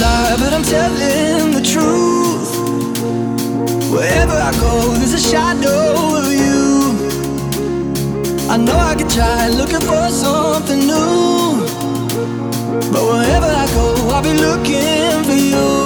lie, but I'm telling the truth. Wherever I go, there's a shadow of you. I know I could try looking for something new. But wherever I go, I'll be looking for you.